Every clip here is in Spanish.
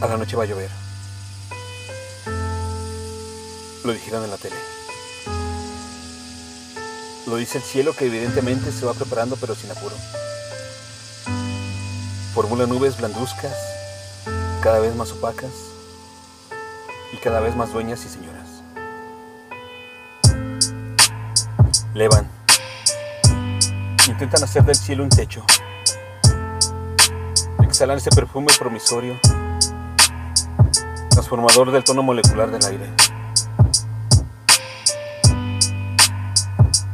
A la noche va a llover. Lo dijeron en la tele. Lo dice el cielo que evidentemente se va preparando pero sin apuro. Formula nubes blanduzcas, cada vez más opacas y cada vez más dueñas y señoras. Levan. Intentan hacer del cielo un techo. Exhalan ese perfume promisorio, transformador del tono molecular del aire.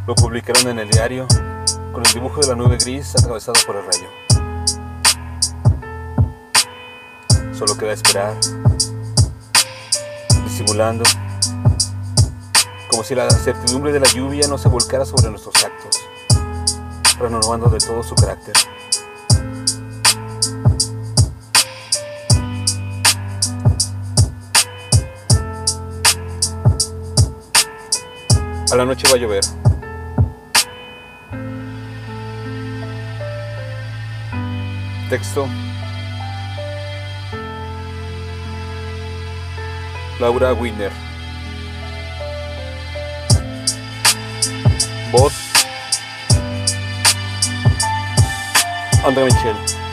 Lo publicaron en el diario con el dibujo de la nube gris atravesado por el rayo. Solo queda esperar, disimulando, como si la certidumbre de la lluvia no se volcara sobre nuestros actos, renovando de todo su carácter. A la noche va a llover. Texto. Laura Wiener. Voz. André Michel.